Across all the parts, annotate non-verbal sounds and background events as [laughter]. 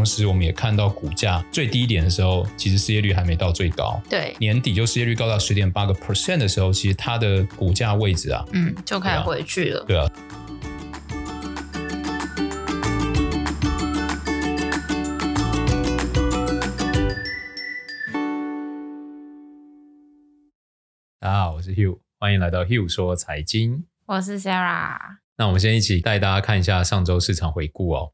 同时我们也看到股价最低点的时候，其实失业率还没到最高。对，年底就失业率高到十点八个 percent 的时候，其实它的股价位置啊，嗯，就开始回去了。对啊。大家好，我是 Hugh，欢迎来到 Hugh 说财经。我是 Sarah。那我们先一起带大家看一下上周市场回顾哦。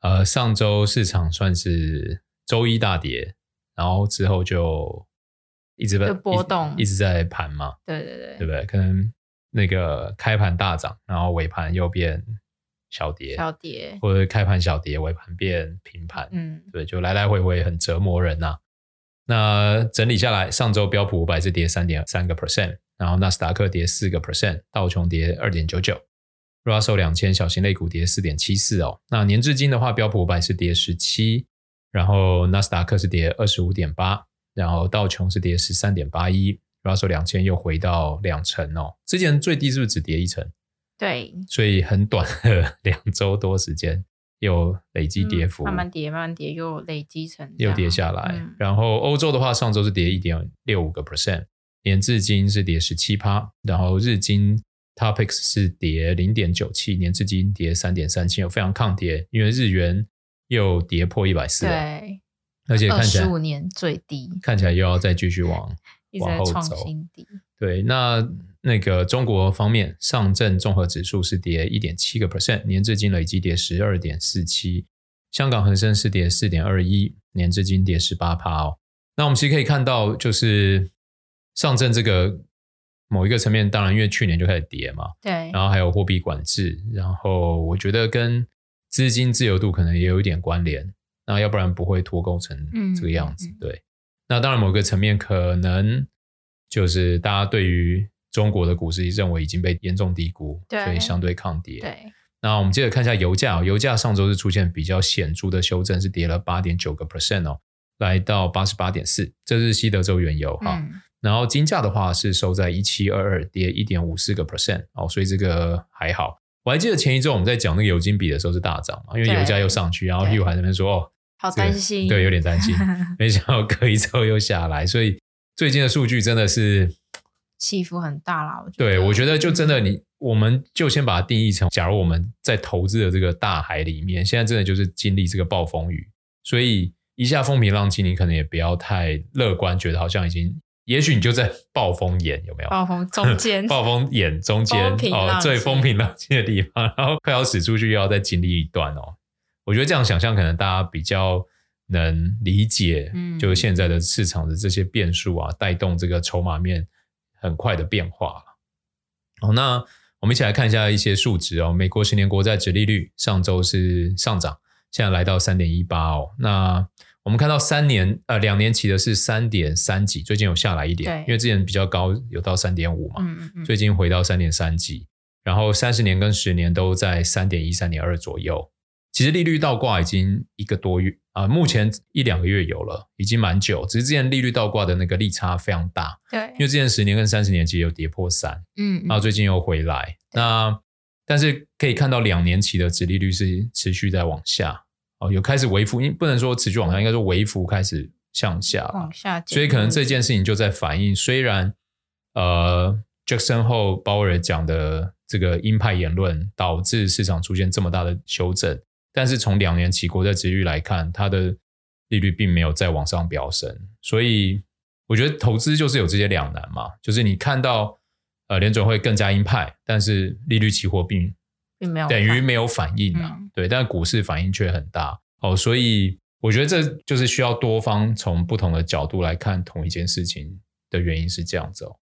呃，上周市场算是周一大跌，然后之后就一直在波动一，一直在盘嘛。对对对，对不对？可能那个开盘大涨，然后尾盘又变小跌，小跌，或者开盘小跌，尾盘变平盘。嗯，对，就来来回回很折磨人呐、啊。那整理下来，上周标普五百是跌三点三个 percent。然后纳斯达克跌四个 percent，道琼跌二点九九，Russell 两千小型类股跌四点七四哦。那年至今的话，标普五百是跌十七，然后纳斯达克是跌二十五点八，然后道琼是跌十三点八一，Russell 两千又回到两成哦。之前最低是不是只跌一成？对，所以很短的 [laughs] 两周多时间又累积跌幅，嗯、慢慢跌，慢慢跌，又累积成又跌下来。嗯、然后欧洲的话，上周是跌一点六五个 percent。年至今是跌十七趴，然后日经 Topix 是跌零点九七，年至今跌三点三七，有非常抗跌，因为日元又跌破一百四，对，而且看起来十五年最低，看起来又要再继续往往后走，对，那那个中国方面，上证综合指数是跌一点七个 percent，年至今累计跌十二点四七，香港恒生是跌四点二一，年至今跌十八趴哦。那我们其实可以看到，就是。上证这个某一个层面，当然因为去年就开始跌嘛，对，然后还有货币管制，然后我觉得跟资金自由度可能也有一点关联，那要不然不会脱钩成这个样子，嗯、对。那当然某个层面可能就是大家对于中国的股市认为已经被严重低估，所以相对抗跌。对，那我们接着看一下油价，油价上周是出现比较显著的修正，是跌了八点九个 percent 哦，来到八十八点四，这是西德州原油哈。嗯然后金价的话是收在一七二二，跌一点五四个 percent 哦，所以这个还好。我还记得前一周我们在讲那个油金比的时候是大涨嘛，因为油价又上去，然后 Hugh 还在那边说哦，好担心，对，有点担心。[laughs] 没想到隔一周又下来，所以最近的数据真的是起伏很大啦。我觉得，对，我觉得就真的你，我们就先把它定义成，假如我们在投资的这个大海里面，现在真的就是经历这个暴风雨，所以一下风平浪静，你可能也不要太乐观，觉得好像已经。也许你就在暴风眼有没有？暴风中间，[laughs] 暴风眼中间哦，最风平浪静的地方，然后快要驶出去，又要再经历一段哦。我觉得这样想象，可能大家比较能理解，就是现在的市场的这些变数啊，带动这个筹码面很快的变化。好，那我们一起来看一下一些数值哦。美国十年国债殖利率上周是上涨，现在来到三点一八哦。那我们看到三年呃两年期的是三点三几，最近有下来一点，因为之前比较高，有到三点五嘛，嗯嗯，最近回到三点三几，然后三十年跟十年都在三点一、三点二左右。其实利率倒挂已经一个多月啊，呃，目前一两个月有了，已经蛮久。只是之前利率倒挂的那个利差非常大，对，因为之前十年跟三十年其实有跌破三，嗯，然后最近又回来。那但是可以看到两年期的殖利率是持续在往下。哦，有开始微幅，因不能说持续往上，应该说微幅开始向下，往下。所以可能这件事情就在反映，虽然呃，Jackson Hole 鲍尔讲的这个鹰派言论导致市场出现这么大的修正，但是从两年期国债殖利率来看，它的利率并没有再往上飙升。所以我觉得投资就是有这些两难嘛，就是你看到呃联准会更加鹰派，但是利率期货并。等于没有反应啊，嗯、对，但股市反应却很大哦，所以我觉得这就是需要多方从不同的角度来看同一件事情的原因是这样子哦。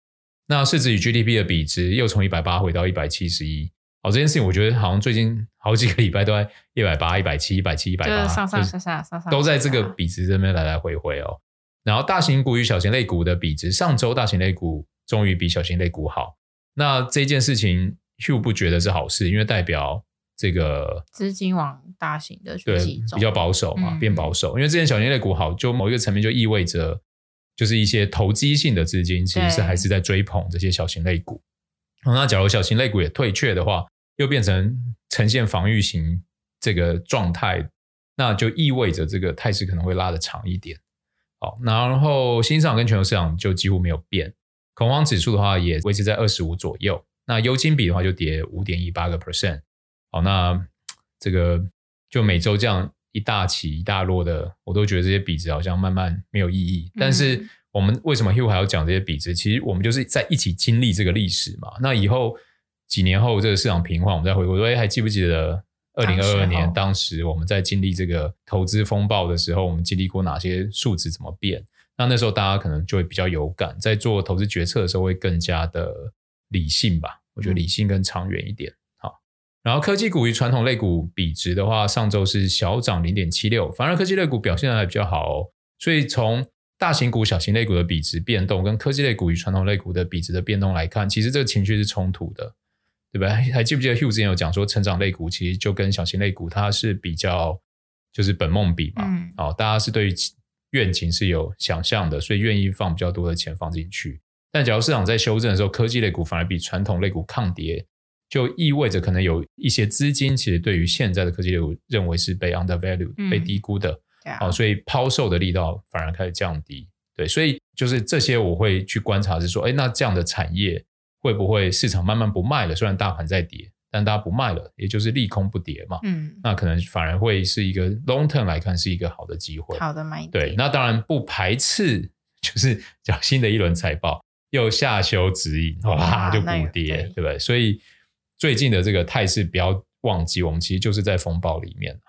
那市值与 GDP 的比值又从一百八回到一百七十一，哦，这件事情我觉得好像最近好几个礼拜都在一百八、一百七、一百七、一百八，上上下下、上上都在这个比值这边来来回回哦。然后大型股与小型类股的比值，上周大型类股终于比小型类股好，那这件事情。Hugh 不觉得是好事，因为代表这个资金往大型的去对比较保守嘛，嗯、变保守。因为之前小型类股好，就某一个层面就意味着，就是一些投机性的资金其实是还是在追捧这些小型类股。那假如小型类股也退却的话，又变成呈现防御型这个状态那就意味着这个态势可能会拉得长一点。好，然后新市场跟全球市场就几乎没有变，恐慌指数的话也维持在二十五左右。那优金比的话就跌五点一八个 percent。好，那 [tsk] 这个就每周这样一大起一大落的，我都觉得这些比值好像慢慢没有意义。但是我们为什么 Hugh 还要讲这些比值？其实我们就是在一起经历这个历史嘛。那以后几年后这个市场平缓，我们再回顾说，哎，还记不记得？二零二二年，当时我们在经历这个投资风暴的时候，我们经历过哪些数值怎么变？那那时候大家可能就会比较有感，在做投资决策的时候会更加的理性吧。我觉得理性更长远一点。好，然后科技股与传统类股比值的话，上周是小涨零点七六，反而科技类股表现的还比较好哦。所以从大型股、小型类股的比值变动，跟科技类股与传统类股的比值的变动来看，其实这个情绪是冲突的。对吧？[laughs] 还记不记得 Hugh 之前有讲说，成长类股其实就跟小型类股，它是比较就是本梦比嘛。嗯。哦，大家是对于愿景是有想象的，所以愿意放比较多的钱放进去。但假如市场在修正的时候，科技类股反而比传统类股抗跌，就意味着可能有一些资金其实对于现在的科技类股认为是被 undervalued、嗯、被低估的。对啊。哦，所以抛售的力道反而开始降低。对，所以就是这些我会去观察，是说，哎，那这样的产业。会不会市场慢慢不卖了？虽然大盘在跌，但大家不卖了，也就是利空不跌嘛。嗯，那可能反而会是一个 long term 来看是一个好的机会。好的买点。对，那当然不排斥，[laughs] 就是 [laughs] 讲新的一轮财报又下修指引，哇，[laughs] 就补跌，对，对不对？所以最近的这个态势不要忘记，我们其实就是在风暴里面。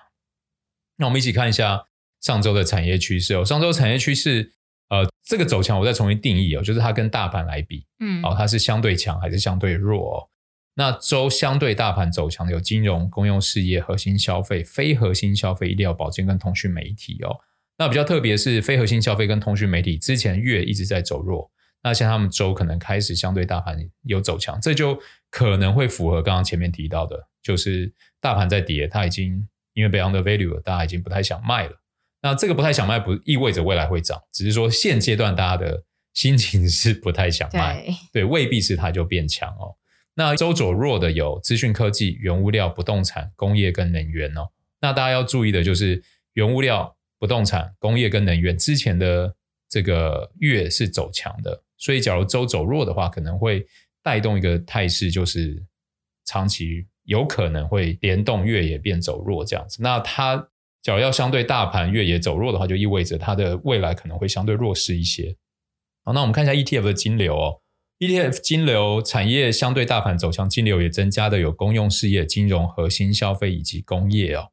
那我们一起看一下上周的产业趋势哦。上周产业趋势。呃，这个走强我再重新定义哦，就是它跟大盘来比，嗯，哦，它是相对强还是相对弱哦？那周相对大盘走强的有金融、公用事业、核心消费、非核心消费、医疗保健跟通讯媒体哦。那比较特别是非核心消费跟通讯媒体，之前月一直在走弱，那像他们周可能开始相对大盘有走强，这就可能会符合刚刚前面提到的，就是大盘在跌，它已经因为被 undervalue 了，大家已经不太想卖了。那这个不太想卖，不意味着未来会涨，只是说现阶段大家的心情是不太想卖，对，对，未必是它就变强哦。那周走弱的有资讯科技、原物料、不动产、工业跟能源哦。那大家要注意的就是原物料、不动产、工业跟能源之前的这个月是走强的，所以假如周走弱的话，可能会带动一个态势，就是长期有可能会联动月也变走弱这样子。那它。假如要相对大盘月也走弱的话，就意味着它的未来可能会相对弱势一些。好，那我们看一下 ETF 的金流哦。ETF 金流产业相对大盘走强，金流也增加的有公用事业、金融、核心消费以及工业哦。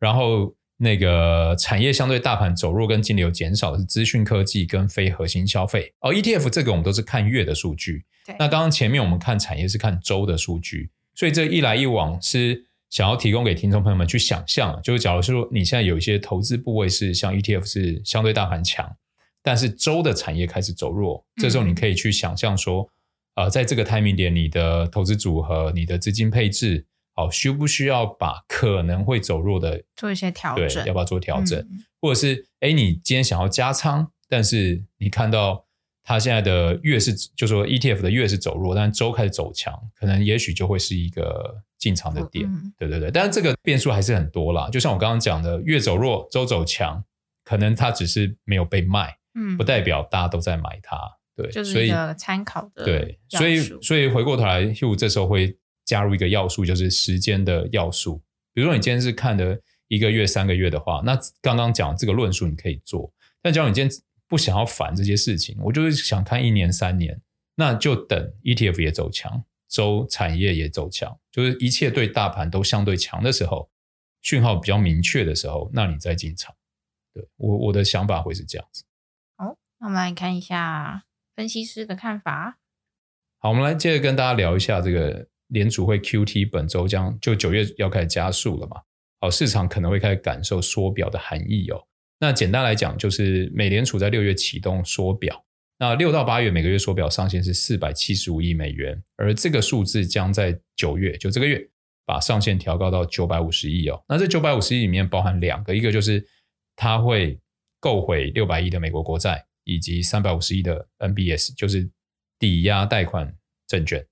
然后那个产业相对大盘走弱跟净流减少的是资讯科技跟非核心消费而。ETF 这个我们都是看月的数据，那刚刚前面我们看产业是看周的数据，所以这一来一往是。想要提供给听众朋友们去想象，就是假如说你现在有一些投资部位是像 ETF 是相对大盘强，但是周的产业开始走弱，这时候你可以去想象说，呃，在这个 timing 点，你的投资组合、你的资金配置，好，需不需要把可能会走弱的做一些调整？对，要不要做调整？嗯、或者是，哎，你今天想要加仓，但是你看到。它现在的月是，就说 ETF 的月是走弱，但周开始走强，可能也许就会是一个进场的点，嗯、对对对。但是这个变数还是很多啦，就像我刚刚讲的，月走弱，周走强，可能它只是没有被卖，嗯，不代表大家都在买它，对，就是一个参考的，对，所以所以回过头来，Hugh 这时候会加入一个要素，就是时间的要素。比如说你今天是看的一个月、三个月的话，那刚刚讲这个论述你可以做，但假如你今天。不想要烦这些事情，我就是想看一年三年，那就等 ETF 也走强，周产业也走强，就是一切对大盘都相对强的时候，讯号比较明确的时候，那你再进场。对，我我的想法会是这样子。好，那我们来看一下分析师的看法。好，我们来接着跟大家聊一下这个联储会 QT 本周将就九月要开始加速了嘛？好，市场可能会开始感受缩表的含义哦。那简单来讲，就是美联储在六月启动缩表，那六到八月每个月缩表上限是四百七十五亿美元，而这个数字将在九月，就这个月把上限调高到九百五十亿哦。那这九百五十亿里面包含两个，一个就是它会购回六百亿的美国国债，以及三百五十亿的 N B S，就是抵押贷款证券。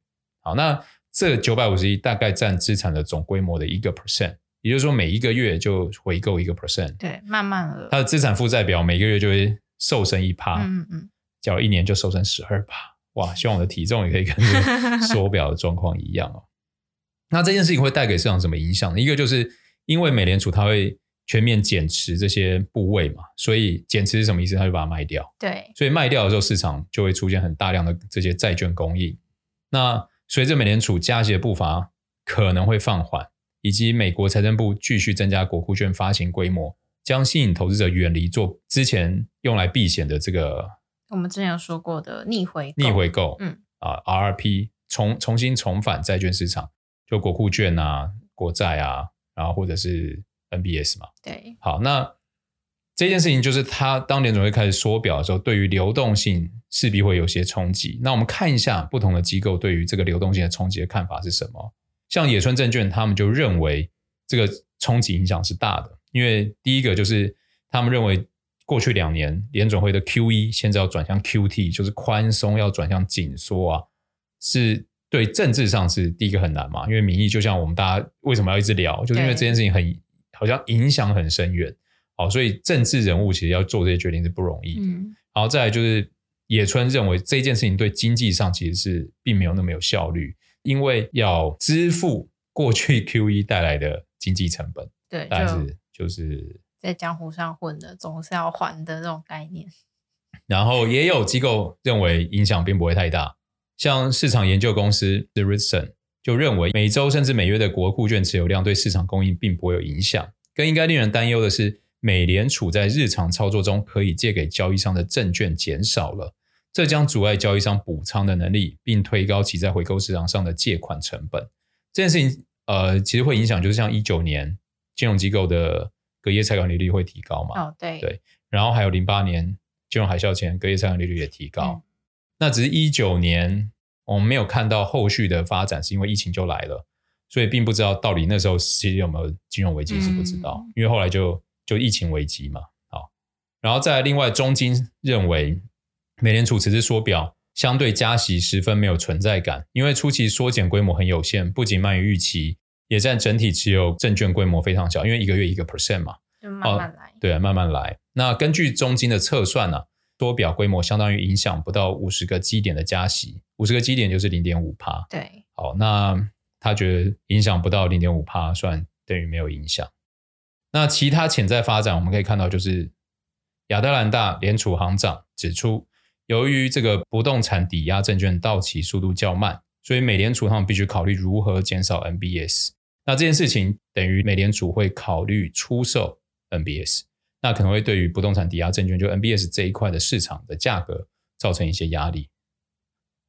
好，那这九百五十亿大概占资产的总规模的一个 percent。也就是说每一个月就回购一个 percent，对，慢慢的，它的资产负债表每个月就会瘦身一趴，嗯嗯，缴了一年就瘦身十二趴，哇，[laughs] 希望我的体重也可以跟这个缩表的状况一样哦。[laughs] 那这件事情会带给市场什么影响呢？一个就是因为美联储它会全面减持这些部位嘛，所以减持是什么意思？它就把它卖掉，对，所以卖掉的时候，市场就会出现很大量的这些债券供应。那随着美联储加息的步伐可能会放缓，以及美国财政部继续增加国库券发行规模，将吸引投资者远离做之前用来避险的这个我们之前有说过的逆回逆回购，嗯。啊 RRP 重重新重返债券市场，就国库券啊、国债啊，然后或者是 NBS 嘛。对，好，那这件事情就是他当年准会开始缩表的时候，对于流动性势必会有些冲击。那我们看一下不同的机构对于这个流动性的冲击的看法是什么？像野村证券，他们就认为这个冲击影响是大的，因为第一个就是他们认为过去两年联准会的 QE 现在要转向 QT，就是宽松要转向紧缩啊，是。对政治上是第一个很难嘛，因为民意就像我们大家为什么要一直聊，就是因为这件事情很好像影响很深远，好，所以政治人物其实要做这些决定是不容易的。嗯，然后再来就是野村认为这件事情对经济上其实是并没有那么有效率，因为要支付过去 [laughs] QE 带来的经济成本，对，但是就是在江湖上混的总是要还的这种概念。[laughs] 然后也有机构认为影响并不会太大。像市场研究公司 The Ritson 就认为，每周甚至每月的国库券持有量对市场供应并不会有影响。更应该令人担忧的是，美联储在日常操作中可以借给交易商的证券减少了，这将阻碍交易商补仓的能力，并推高其在回购市场上的借款成本。这件事情，呃，其实会影响，就是像一九年金融机构的隔夜拆款利率会提高嘛？哦，对对。然后还有零八年金融海啸前隔夜拆款利率也提高。嗯那只是一九年，我们没有看到后续的发展，是因为疫情就来了，所以并不知道到底那时候其实有没有金融危机是不知道，嗯、因为后来就就疫情危机嘛。好，然后再另外，中金认为美联储此次缩表相对加息十分没有存在感，因为初期缩减规模很有限，不仅慢于预期，也占整体持有证券规模非常小，因为一个月一个 percent 嘛，就慢慢来，对，慢慢来。那根据中金的测算呢、啊？缩表规模相当于影响不到五十个基点的加息，五十个基点就是零点五帕。对，好，那他觉得影响不到零点五帕，算等于没有影响。那其他潜在发展，我们可以看到，就是亚特兰大联储行长指出，由于这个不动产抵押证券到期速度较慢，所以美联储他们必须考虑如何减少 MBS。那这件事情等于美联储会考虑出售 MBS。那可能会对于不动产抵押证券，就 MBS 这一块的市场的价格造成一些压力。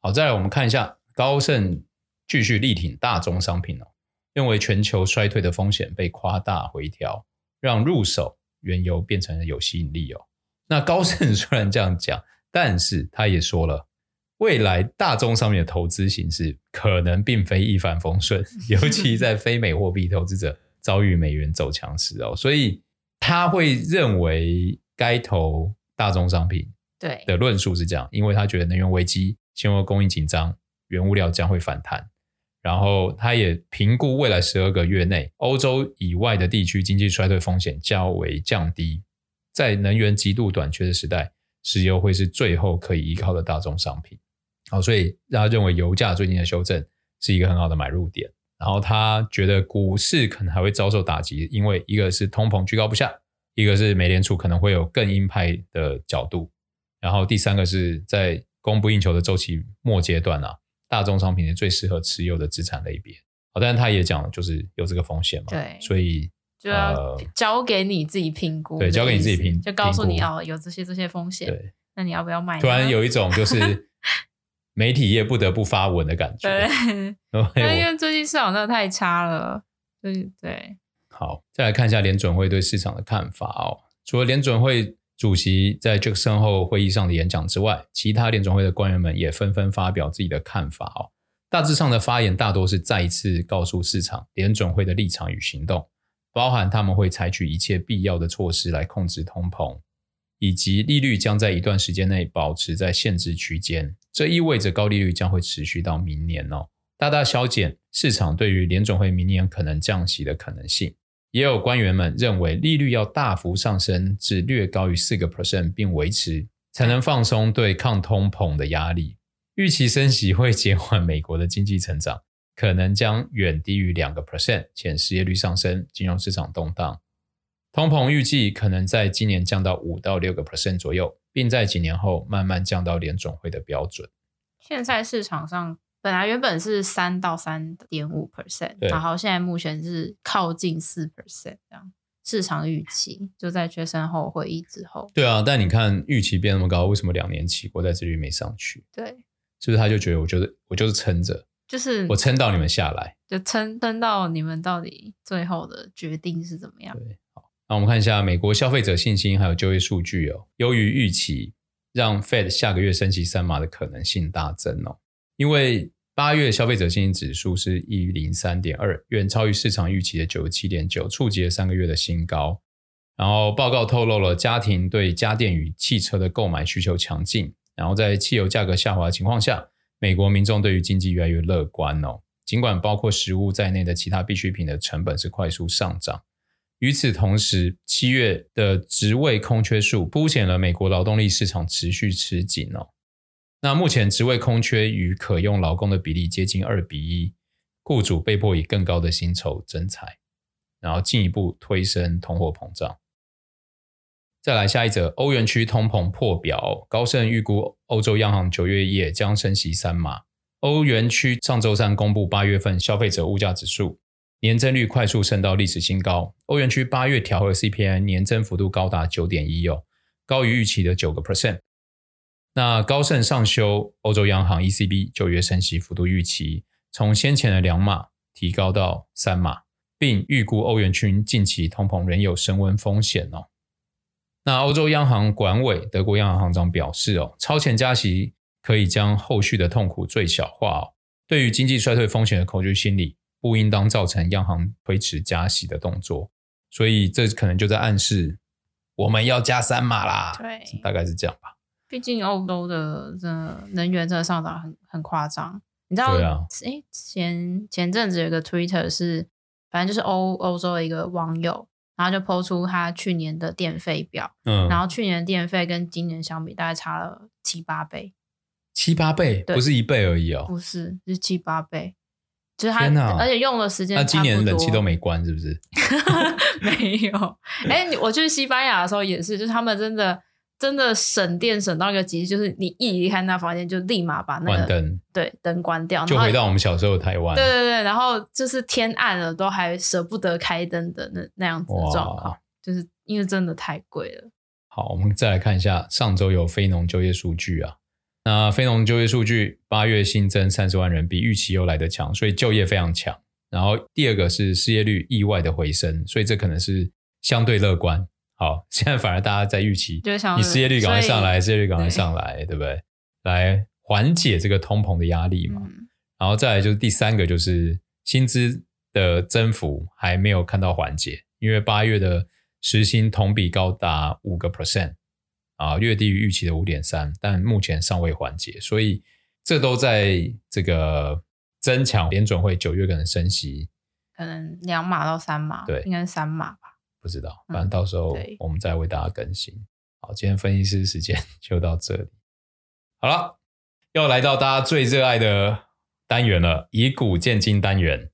好，再来我们看一下高盛继续力挺大宗商品哦，认为全球衰退的风险被夸大回调，让入手原油变成了有吸引力哦。那高盛 [laughs] 虽然这样讲，但是他也说了，未来大宗商品的投资形势可能并非一帆风顺，[laughs] 尤其在非美货币投资者遭遇美元走强时哦，所以。他会认为该投大宗商品，对的论述是这样，因为他觉得能源危机、现货供应紧张、原物料将会反弹，然后他也评估未来十二个月内欧洲以外的地区经济衰退风险较为降低，在能源极度短缺的时代，石油会是最后可以依靠的大宗商品。好，所以他认为油价最近的修正是一个很好的买入点。然后他觉得股市可能还会遭受打击，因为一个是通膨居高不下，一个是美联储可能会有更鹰派的角度，然后第三个是在供不应求的周期末阶段啊，大宗商品是最适合持有的资产类别。好，但是他也讲就是有这个风险嘛，对，所以就要交给你自己评估，对，交给你自己评，就告诉你哦，有这些这些风险，对，那你要不要买？突然有一种就是。[laughs] 媒体业不得不发文的感觉，对，[laughs] 因为最近市场真的太差了，对对。好，再来看一下联准会对市场的看法哦。除了联准会主席在杰克森霍会议上的演讲之外，其他联准会的官员们也纷纷发表自己的看法哦。大致上的发言大多是再一次告诉市场联准会的立场与行动，包含他们会采取一切必要的措施来控制通膨。以及利率将在一段时间内保持在限制区间，这意味着高利率将会持续到明年哦，大大削减市场对于联准会明年可能降息的可能性。也有官员们认为，利率要大幅上升至略高于四个 percent 并维持，才能放松对抗通膨的压力。预期升息会减缓美国的经济成长，可能将远低于两个 percent，且失业率上升，金融市场动荡。通膨预计可能在今年降到五到六个 percent 左右，并在几年后慢慢降到联总会的标准。现在市场上本来原本是三到三点五 percent，然后现在目前是靠近四 percent 这样。市场预期就在决胜后会议之后。对啊，但你看预期变那么高，为什么两年期国债殖利率没上去？对。是不是他就觉得我就是我就是撑着，就是我撑到你们下来，就撑撑到你们到底最后的决定是怎么样？对，好，那我们看一下美国消费者信心还有就业数据哦，优于预期，让 Fed 下个月升息三码的可能性大增哦。因为八月消费者信心指数是一零三点二，远超于市场预期的九十七点九，触及了三个月的新高。然后报告透露了家庭对家电与汽车的购买需求强劲。然后在汽油价格下滑的情况下，美国民众对于经济越来越乐观哦。尽管包括食物在内的其他必需品的成本是快速上涨，与此同时，七月的职位空缺数凸显了美国劳动力市场持续吃紧哦。那目前职位空缺与可用劳工的比例接近二比一，雇主被迫以更高的薪酬征才，然后进一步推升通货膨胀。再来下一则，欧元区通膨破表，高盛预估欧洲央行九月也将升息三码。欧元区上周三公布八月份消费者物价指数年增率快速升到历史新高，欧元区八月调和 CPI 年增幅度高达九点一哦，高于预期的九个 percent。那高盛上修欧洲央行 ECB 九月升息幅度预期，从先前的两码提高到三码，并预估欧元区近期通膨仍有升温风险哦。那欧洲央行管委德国央行行长表示：“哦，超前加息可以将后续的痛苦最小化哦。对于经济衰退风险的恐惧心理，不应当造成央行推迟加息的动作。所以这可能就在暗示我们要加三码啦。对，大概是这样吧。毕竟欧洲的这能源这上涨很很夸张。你知道？对啊。诶，前前阵子有个 Twitter 是，反正就是欧欧洲的一个网友。”然后就抛出他去年的电费表，嗯，然后去年的电费跟今年相比，大概差了七八倍，七八倍，不是一倍而已哦，不是，是七八倍，就是他，哪而且用的时间，那今年冷气都没关，是不是？[laughs] 没有，哎，我去西班牙的时候也是，就是他们真的。真的省电省到一个极致，就是你一离开那房间，就立马把那个灯对灯关掉，就回到我们小时候的台湾。对对对，然后就是天暗了都还舍不得开灯的那那样子的状况，就是因为真的太贵了。好，我们再来看一下上周有非农就业数据啊，那非农就业数据八月新增三十万人，比预期又来得强，所以就业非常强。然后第二个是失业率意外的回升，所以这可能是相对乐观。好，[laughs] 现在反而大家在预期，你失业率赶快上来，失业率赶快上来，对，对不对？来缓解这个通膨的压力嘛。嗯、然后再来就是第三个，就是薪资的增幅还没有看到缓解，因为八月的时薪同比高达五个 percent 啊，略低于预期的五点三，但目前尚未缓解，所以这都在这个增强联准会九月可能升息，可能两码到三码，对，应该是三码吧。不知道，反正到时候我们再为大家更新。嗯、好，今天分析师时间就到这里。好了，又来到大家最热爱的单元了——以古鉴今单元。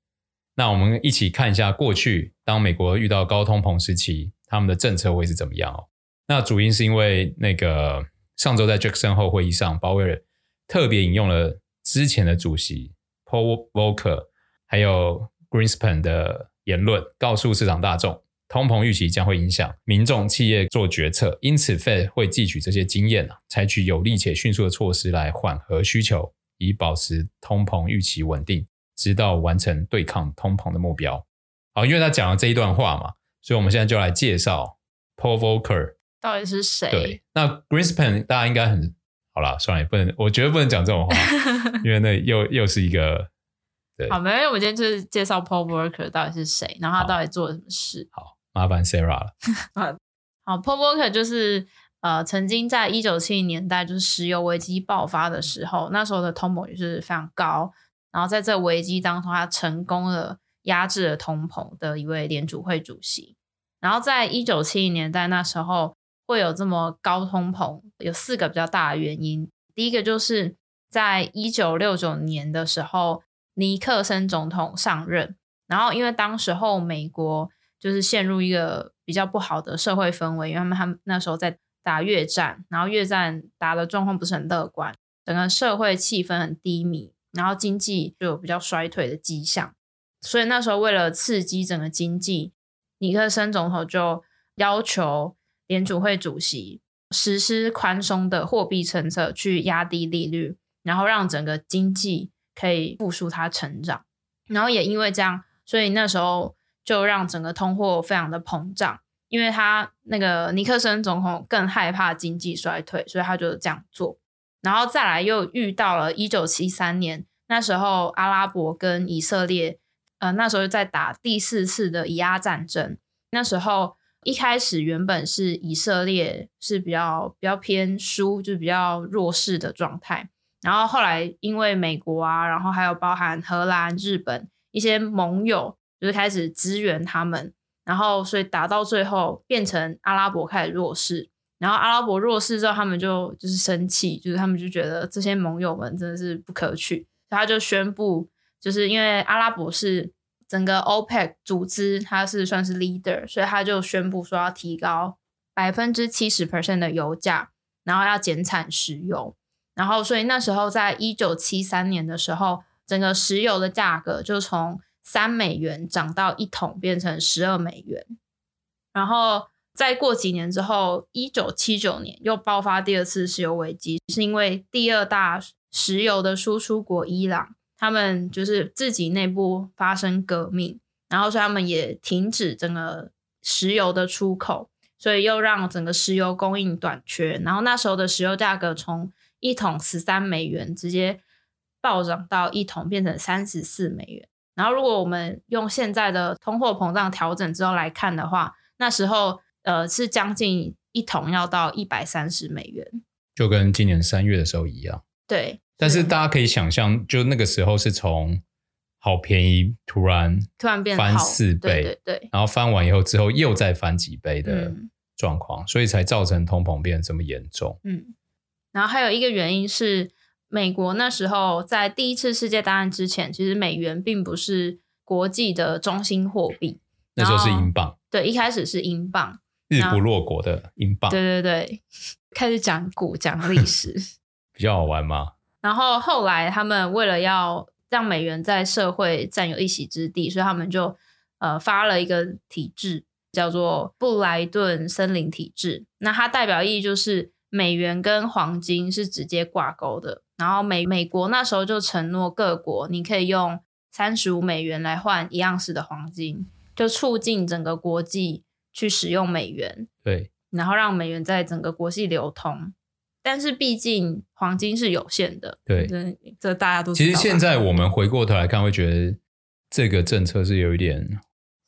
那我们一起看一下过去，当美国遇到高通膨时期，他们的政策会是怎么样哦？那主因是因为那个上周在 Jackson 后会议上，鲍威尔特别引用了之前的主席 Paul Volcker 还有 Greenspan 的言论，告诉市场大众。通膨预期将会影响民众、企业做决策，因此 Fed 会汲取这些经验啊，采取有力且迅速的措施来缓和需求，以保持通膨预期稳定，直到完成对抗通膨的目标。好，因为他讲了这一段话嘛，所以我们现在就来介绍 Paul Volcker 到底是谁？对，那 Greenspan 大家应该很好了，算了，也不能，我觉得不能讲这种话，[laughs] 因为那又又是一个对。好，没有，我们今天就是介绍 Paul Volcker 到底是谁，然后他到底做了什么事。好。好麻烦 Sarah 了。[laughs] 好，Paul Volcker 就是呃，曾经在一九七零年代，就是石油危机爆发的时候，那时候的通膨也是非常高。然后在这危机当中，他成功的压制了通膨的一位联储会主席。然后在一九七零年代那时候会有这么高通膨，有四个比较大的原因。第一个就是在一九六九年的时候，尼克森总统上任，然后因为当时候美国就是陷入一个比较不好的社会氛围，因为他们那时候在打越战，然后越战打的状况不是很乐观，整个社会气氛很低迷，然后经济就有比较衰退的迹象，所以那时候为了刺激整个经济，尼克森总统就要求联储会主席实施宽松的货币政策，去压低利率，然后让整个经济可以复苏它成长。然后也因为这样，所以那时候就让整个通货非常的膨胀，因为他那个尼克森总统更害怕经济衰退，所以他就这样做。然后再来又遇到了一九七三年，那时候阿拉伯跟以色列。呃，那时候在打第四次的以阿战争。那时候一开始原本是以色列是比较比较偏输，就比较弱势的状态。然后后来因为美国啊，然后还有包含荷兰、日本一些盟友，就是开始支援他们。然后所以打到最后变成阿拉伯开始弱势。然后阿拉伯弱势之后，他们就就是生气，就是他们就觉得这些盟友们真的是不可取，所以他就宣布。就是因为阿拉伯是整个 OPEC 组织，它是算是 leader，所以他就宣布说要提高百分之七十 percent 的油价，然后要减产石油，然后所以那时候在一九七三年的时候，整个石油的价格就从三美元涨到一桶变成十二美元，然后再过几年之后，一九七九年又爆发第二次石油危机，是因为第二大石油的输出国伊朗。他们就是自己内部发生革命，然后所以他们也停止整个石油的出口，所以又让整个石油供应短缺。然后那时候的石油价格从一桶十三美元直接暴涨到一桶变成三十四美元。然后如果我们用现在的通货膨胀调整之后来看的话，那时候呃是将近一桶要到一百三十美元，就跟今年三月的时候一样。对。但是大家可以想象，就那个时候是从好便宜突然突然变翻四倍，对对对，然后翻完以后之后又再翻几倍的状况，嗯，所以才造成通膨变得这么严重。嗯，然后还有一个原因是，美国那时候在第一次世界大战之前，其实美元并不是国际的中心货币，那时候是英镑。对，一开始是英镑，日不落国的英镑。对对对，开始讲古讲历史，[laughs] 比较好玩吗？然后后来，他们为了要让美元在社会占有一席之地，所以他们就呃发了一个体制，叫做布莱顿森林体制。那它代表意义就是美元跟黄金是直接挂钩的。然后美美国那时候就承诺各国，你可以用三十五美元来换一盎司的黄金，就促进整个国际去使用美元。对，然后让美元在整个国际流通。但是毕竟黄金是有限的，对，这大家都。其实现在我们回过头来看，会觉得这个政策是有一点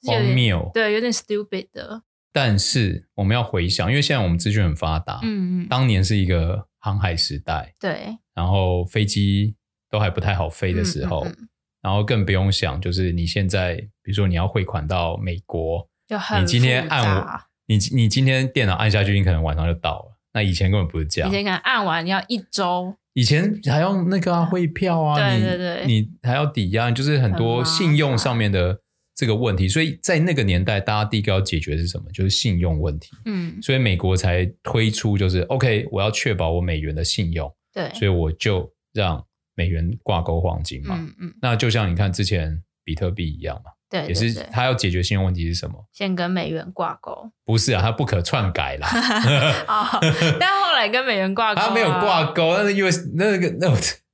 荒谬，对，有点 stupid 的。但是我们要回想，因为现在我们资讯很发达，嗯嗯，当年是一个航海时代，对，然后飞机都还不太好飞的时候，嗯嗯。嗯，然后更不用想，就是你现在，比如说你要汇款到美国，就很你今天按你你今天电脑按下去，你可能晚上就到了。那以前根本不是这样，以前可能按完要一周，以前还要那个啊汇票啊，对 [laughs] 对。对，你你还要抵押，就是很多信用上面的这个问题，所以在那个年代，大家第一个要解决的是什么？就是信用问题。嗯，所以美国才推出就是 OK，我要确保我美元的信用，对，所以我就让美元挂钩黄金嘛。嗯嗯，那就像你看之前比特币一样嘛。对，也是他要解决信用问题是什么？先跟美元挂钩？不是啊，他不可篡改啦。[laughs] 哦，但后来跟美元挂钩，他没有挂钩，那是因为那个那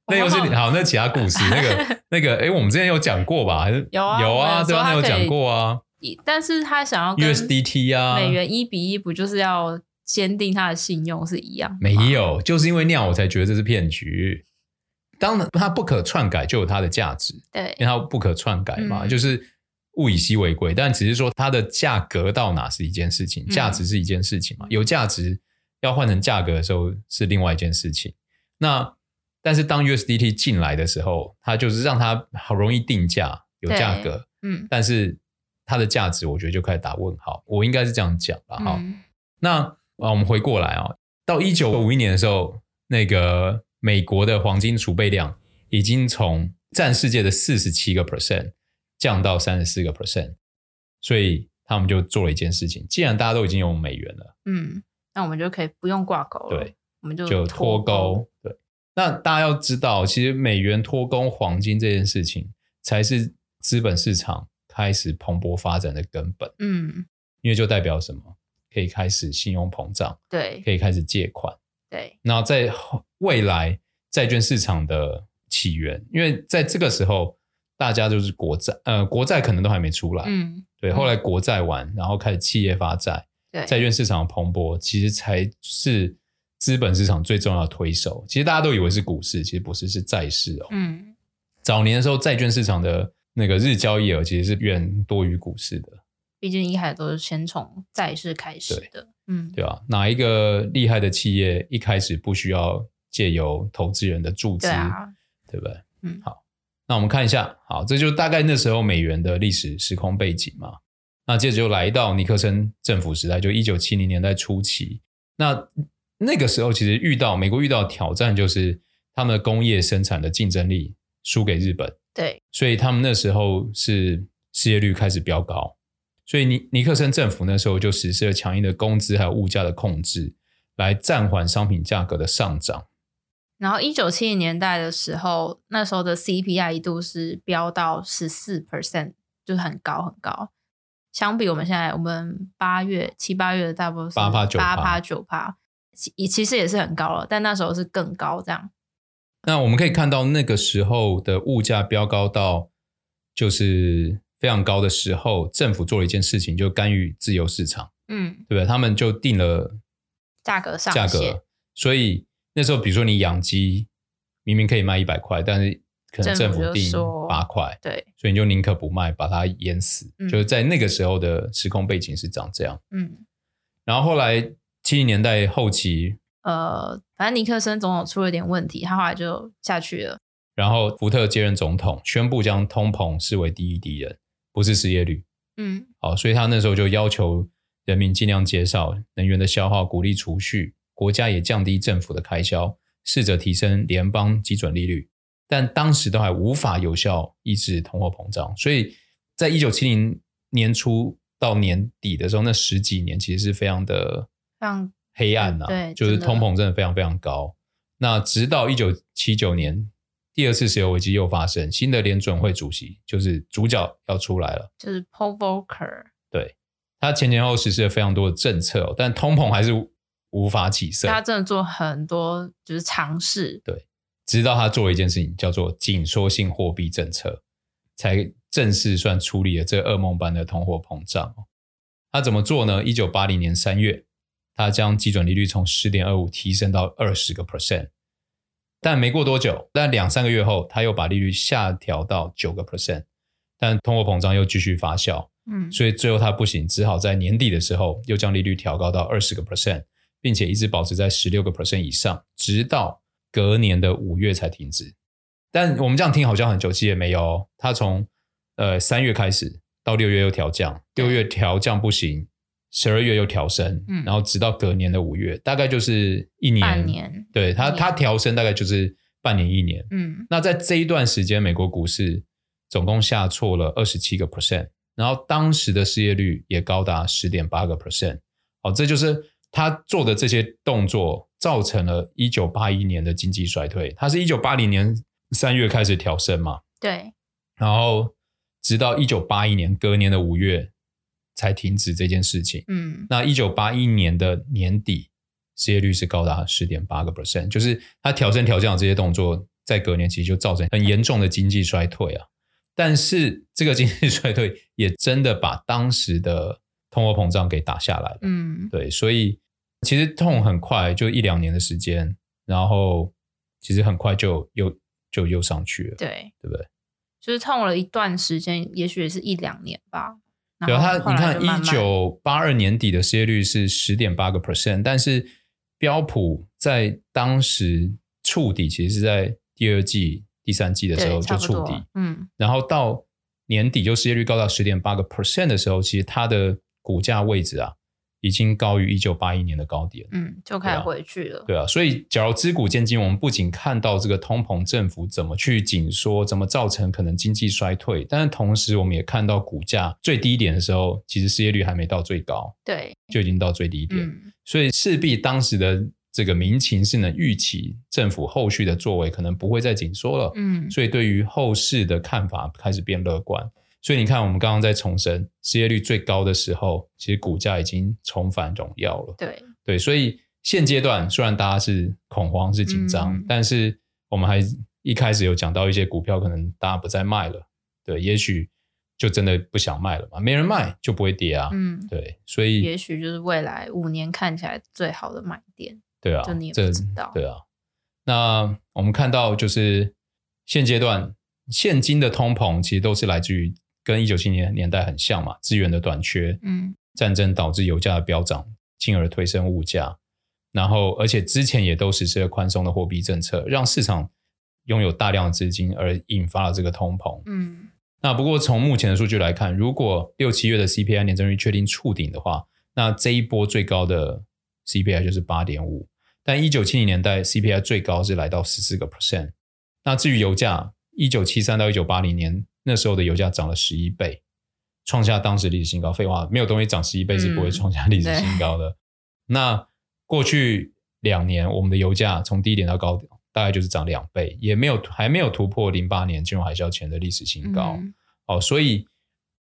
那又是好，那其他故事。那个 [laughs] 那个，哎，我们之前有讲过吧？还是有啊？有啊，对啊，有讲过啊。但是他想要 USDT 啊，美元一比一，不就是要坚定他的信用是一样？没有，就是因为那样，我才觉得这是骗局。当然，它不可篡改就有它的价值，对，因为它不可篡改嘛，就是。物以稀为贵，但只是说它的价格到哪是一件事情，价值是一件事情嘛。嗯、有价值要换成价格的时候是另外一件事情。那但是当 USDT 进来的时候，它就是让它好容易定价，有价格，嗯，但是它的价值，我觉得就开始打问号。我应该是这样讲吧，哈、嗯。那啊，我们回过来啊，到一九五一年的时候，那个美国的黄金储备量已经从占世界的四十七个 percent 降到三十四个 percent，所以他们就做了一件事情，既然大家都已经有美元了，嗯，那我们就可以不用挂钩了，对，我们就就脱钩，对。那大家要知道，其实美元脱钩黄金这件事情，才是资本市场开始蓬勃发展的根本。嗯，因为就代表什么？可以开始信用膨胀，对，可以开始借款，对。然后在未来债券市场的起源，因为在这个时候，大家就是国债，呃，国债可能都还没出来，嗯，对。后来国债完，然后开始企业发债，对，债券市场蓬勃，其实才是。资本市场最重要的推手，其实大家都以为是股市，其实不是，是债市哦。嗯，早年的时候，债券市场的那个日交易额其实是远多于股市的。毕竟一开始都是先从债市开始的，嗯，对吧？哪一个厉害的企业一开始不需要借由投资人的注资，对啊，对不对？嗯，好，那我们看一下，好，这就大概那时候美元的历史时空背景嘛。那接着就来到尼克森政府时代，就一九七零年代初期，那。那个时候，其实遇到美国遇到的挑战就是他们的工业生产的竞争力输给日本，对，所以他们那时候是失业率开始飙高，所以尼尼克森政府那时候就实施了强硬的工资还有物价的控制，来暂缓商品价格的上涨。然后一九七零年代的时候，那时候的 CPI 一度是飙到十四 percent，就是很高很高。相比我们现在，我们八月七八月的大部分八八九八八九趴。其其实也是很高了，但那时候是更高这样。那我们可以看到那个时候的物价飙高到就是非常高的时候，政府做了一件事情，就干预自由市场，嗯，对不对？他们就定了价格上价格，所以那时候比如说你养鸡明明可以卖一百块，但是可能政府定八块，对，所以你就宁可不卖，把它淹死。嗯，就是在那个时候的时空背景是长这样，嗯，然后后来。七零年代后期，呃，反正尼克森总统出了点问题，他后来就下去了。然后福特接任总统，宣布将通膨视为第一敌人，不是失业率。嗯，好，所以他那时候就要求人民尽量减少能源的消耗，鼓励储蓄，国家也降低政府的开销，试着提升联邦基准利率，但当时都还无法有效抑制通货膨胀。所以在一九七零年初到年底的时候，那十几年其实是非常的。黑暗呐、啊，对，就是通膨真的非常非常高。那直到一九七九年，第二次石油危机又发生，新的联准会主席就是主角要出来了，就是 Paul Volcker。对，他前前后实施了非常多的政策，但通膨还是无法起色。他真的做很多就是尝试，对，直到他做了一件事情，叫做紧缩性货币政策，才正式算处理了这噩梦般的通货膨胀。他怎么做呢？一九八零年三月。他将基准利率从十点二五提升到二十个 percent，但没过多久，但两三个月后，他又把利率下调到九个 percent，但通货膨胀又继续发酵，嗯，所以最后他不行，只好在年底的时候又将利率调高到二十个 percent，并且一直保持在十六个 percent 以上，直到隔年的五月才停止。但我们这样听好像很久，其实也没有，他从呃三月开始到六月又调降，六月调降不行。十二月又调升，嗯，然后直到隔年的五月，大概就是一年。半年，对，它它调升大概就是半年一年。嗯，那在这一段时间，美国股市总共下挫了二十七个 percent，然后当时的失业率也高达十点八个 percent。好，这就是他做的这些动作，造成了一九八一年的经济衰退。他是一九八零年三月开始调升嘛？对，然后直到一九八一年隔年的五月。才停止这件事情。嗯，那一九八一年的年底，失业率是高达十点八个 percent，就是它调升调降这些动作，在隔年其实就造成很严重的经济衰退啊。但是这个经济 [laughs] 衰退也真的把当时的通货膨胀给打下来了。嗯，对，所以其实痛很快，就一两年的时间，然后其实很快就又就又上去了。对，对不对？就是痛了一段时间，也许也是一两年吧。对啊，他你看，一九八二年底的失业率是十点八个 percent，但是标普在当时触底，其实是在第二季、第三季的时候就触底，嗯，然后到年底就失业率高到十点八个 percent 的时候，其实它的股价位置啊，已经高于一九八一年的高点，嗯，就开始回去了。对啊，对啊，所以假如资古见今，我们不仅看到这个通膨，政府怎么去紧缩，怎么造成可能经济衰退，但是同时我们也看到股价最低点的时候，其实失业率还没到最高，对，就已经到最低点，嗯，所以势必当时的这个民情是能预期政府后续的作为可能不会再紧缩了，嗯，所以对于后市的看法开始变乐观。所以你看，我们刚刚在重申失业率最高的时候，其实股价已经重返荣耀了。对对，所以现阶段虽然大家是恐慌、是紧张，嗯、但是我们还一开始有讲到一些股票，可能大家不再卖了。对，也许就真的不想卖了嘛，没人卖就不会跌啊。嗯，对，所以也许就是未来五年看起来最好的买点。对啊，就你也不知道。对啊，那我们看到就是现阶段现金的通膨，其实都是来自于。跟一九七零年年代很像嘛，资源的短缺，嗯，战争导致油价的飙涨，进而推升物价，然后而且之前也都实施了宽松的货币政策，让市场拥有大量的资金，而引发了这个通膨，嗯，那不过从目前的数据来看，如果六七月的 CPI 年增率确定触顶的话，那这一波最高的 CPI 就是八点五，但一九七零年代 CPI 最高是来到十四个 percent，那至于油价，一九七三到一九八零年。那时候的油价涨了十一倍，创下当时历史新高。废话，没有东西涨十一倍是不会创下历史新高的。嗯、那过去两年，我们的油价从低点到高点，大概就是涨两倍，也没有还没有突破零八年金融海啸前的历史新高。嗯、哦，所以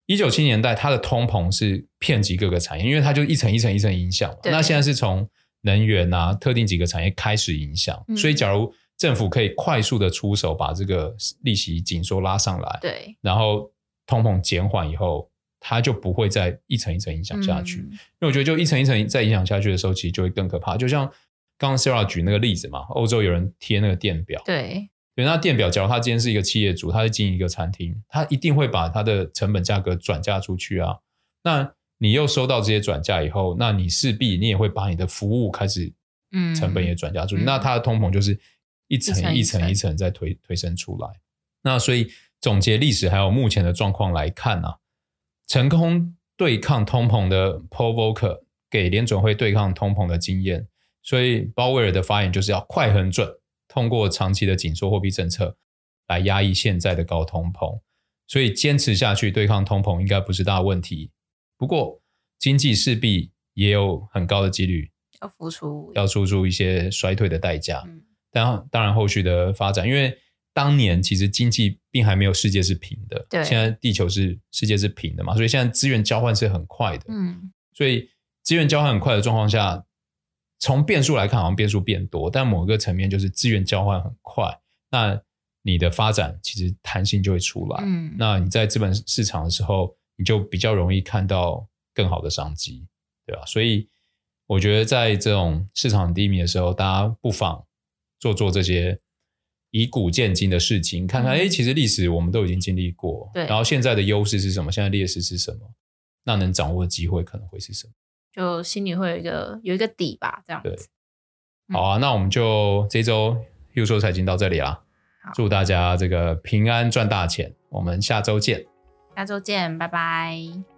一九七年代它的通膨是遍及各个产业，因为它就一层一层一层影响。那现在是从能源啊特定几个产业开始影响，嗯、所以假如。政府可以快速的出手，把这个利息紧缩拉上来，对，然后通膨减缓以后，它就不会再一层一层影响下去。嗯、因为我觉得，就一层一层再影响下去的时候，其实就会更可怕。就像刚刚 Sarah 举那个例子嘛，欧洲有人贴那个电表，对，对，那电表，假如他今天是一个企业主，他在经营一个餐厅，他一定会把他的成本价格转嫁出去啊。那你又收到这些转嫁以后，那你势必你也会把你的服务开始，嗯，成本也转嫁出去，嗯、那它的通膨就是。一层一层一层在推推升出来，那所以总结历史还有目前的状况来看啊，成功对抗通膨的 Paul Volcker 给联准会对抗通膨的经验，所以鲍威尔的发言就是要快很准，通过长期的紧缩货币政策来压抑现在的高通膨，所以坚持下去对抗通膨应该不是大问题。不过经济势必也有很高的几率要付出要付出一些衰退的代价。嗯当当然，后续的发展，因为当年其实经济并还没有世界是平的，对，现在地球是世界是平的嘛，所以现在资源交换是很快的，嗯，所以资源交换很快的状况下，从变数来看，好像变数变多，但某一个层面就是资源交换很快，那你的发展其实弹性就会出来，嗯，那你在资本市场的时候，你就比较容易看到更好的商机，对吧？所以我觉得在这种市场低迷的时候，大家不妨。做做这些以古见今的事情，看看，哎、嗯，其实历史我们都已经经历过，对。然后现在的优势是什么？现在劣势是什么？那能掌握的机会可能会是什么？就心里会有一个有一个底吧，这样子。对，好啊，嗯、那我们就这周又说财经到这里啦。好祝大家这个平安赚大钱，我们下周见。下周见，拜拜。